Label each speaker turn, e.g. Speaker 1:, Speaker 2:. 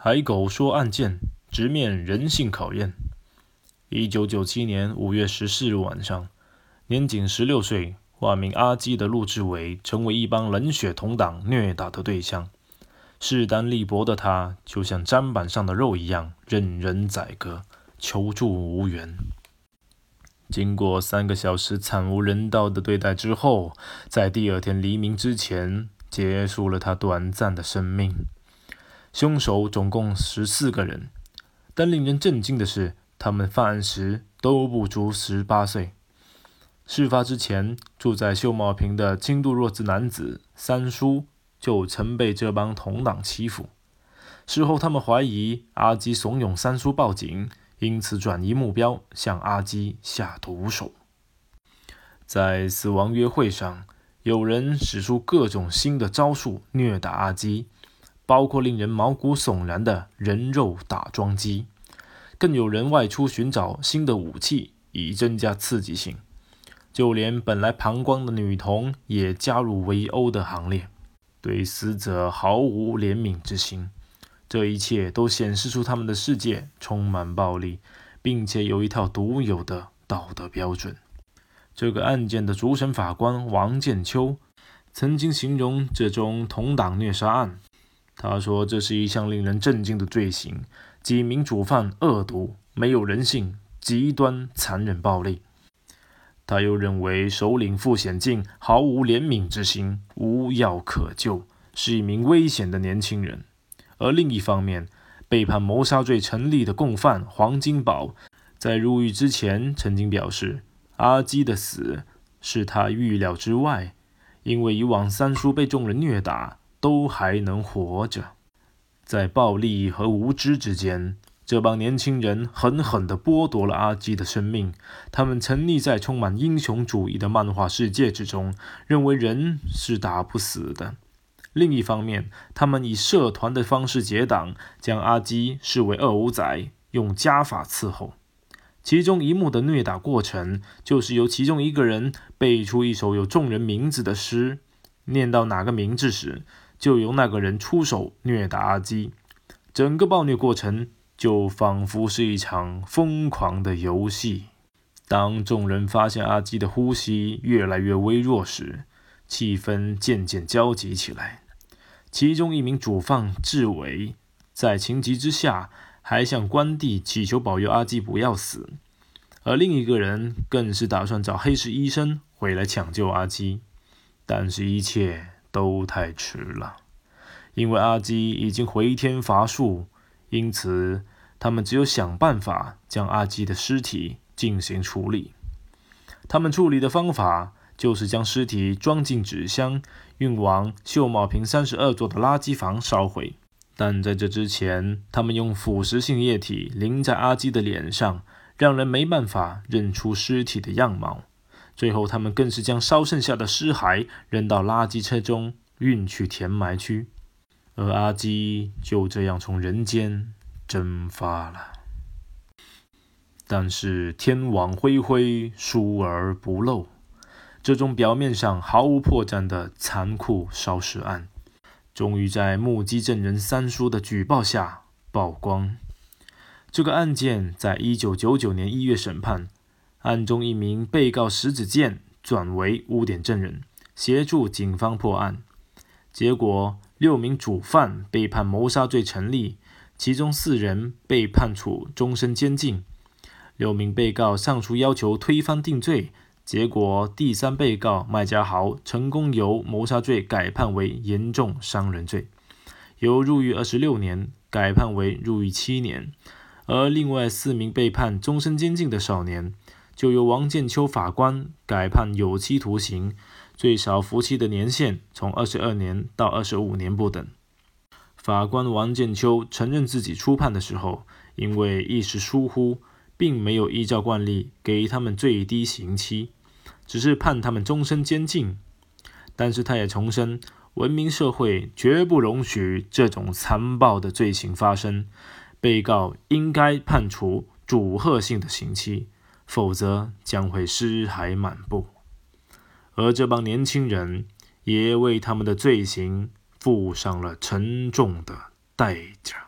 Speaker 1: 海狗说案件直面人性考验。一九九七年五月十四日晚上，年仅十六岁、化名阿基的陆志伟成为一帮冷血同党虐打的对象。势单力薄的他，就像砧板上的肉一样，任人宰割，求助无援。经过三个小时惨无人道的对待之后，在第二天黎明之前，结束了他短暂的生命。凶手总共十四个人，但令人震惊的是，他们犯案时都不足十八岁。事发之前，住在秀茂坪的轻度弱智男子三叔就曾被这帮同党欺负。事后，他们怀疑阿基怂恿三叔报警，因此转移目标，向阿基下毒手。在死亡约会上，有人使出各种新的招数虐打阿基。包括令人毛骨悚然的人肉打桩机，更有人外出寻找新的武器以增加刺激性，就连本来旁观的女童也加入围殴的行列，对死者毫无怜悯之心。这一切都显示出他们的世界充满暴力，并且有一套独有的道德标准。这个案件的主审法官王建秋曾经形容这种同党虐杀案。他说：“这是一项令人震惊的罪行，几名主犯恶毒、没有人性、极端残忍暴力。”他又认为首领傅显进毫无怜悯之心，无药可救，是一名危险的年轻人。而另一方面，被判谋杀罪成立的共犯黄金宝，在入狱之前曾经表示，阿基的死是他预料之外，因为以往三叔被众人虐打。都还能活着，在暴力和无知之间，这帮年轻人狠狠地剥夺了阿基的生命。他们沉溺在充满英雄主义的漫画世界之中，认为人是打不死的。另一方面，他们以社团的方式结党，将阿基视为二五仔，用家法伺候。其中一幕的虐打过程，就是由其中一个人背出一首有众人名字的诗，念到哪个名字时。就由那个人出手虐打阿基，整个暴虐过程就仿佛是一场疯狂的游戏。当众人发现阿基的呼吸越来越微弱时，气氛渐渐焦急起来。其中一名主犯志伟在情急之下，还向关帝祈求保佑阿基不要死，而另一个人更是打算找黑市医生回来抢救阿基，但是，一切。都太迟了，因为阿基已经回天乏术，因此他们只有想办法将阿基的尸体进行处理。他们处理的方法就是将尸体装进纸箱，运往秀茂坪三十二座的垃圾房烧毁。但在这之前，他们用腐蚀性液体淋在阿基的脸上，让人没办法认出尸体的样貌。最后，他们更是将烧剩下的尸骸扔到垃圾车中，运去填埋区，而阿基就这样从人间蒸发了。但是天网恢恢，疏而不漏，这种表面上毫无破绽的残酷烧尸案，终于在目击证人三叔的举报下曝光。这个案件在一九九九年一月审判。案中一名被告石子健转为污点证人，协助警方破案。结果，六名主犯被判谋杀罪成立，其中四人被判处终身监禁。六名被告上诉要求推翻定罪，结果第三被告麦家豪成功由谋杀罪改判为严重伤人罪，由入狱二十六年改判为入狱七年。而另外四名被判终身监禁的少年。就由王建秋法官改判有期徒刑，最少服期的年限从二十二年到二十五年不等。法官王建秋承认自己初判的时候，因为一时疏忽，并没有依照惯例给他们最低刑期，只是判他们终身监禁。但是他也重申，文明社会绝不容许这种残暴的罪行发生，被告应该判处主贺性的刑期。否则将会尸骸满布，而这帮年轻人也为他们的罪行付上了沉重的代价。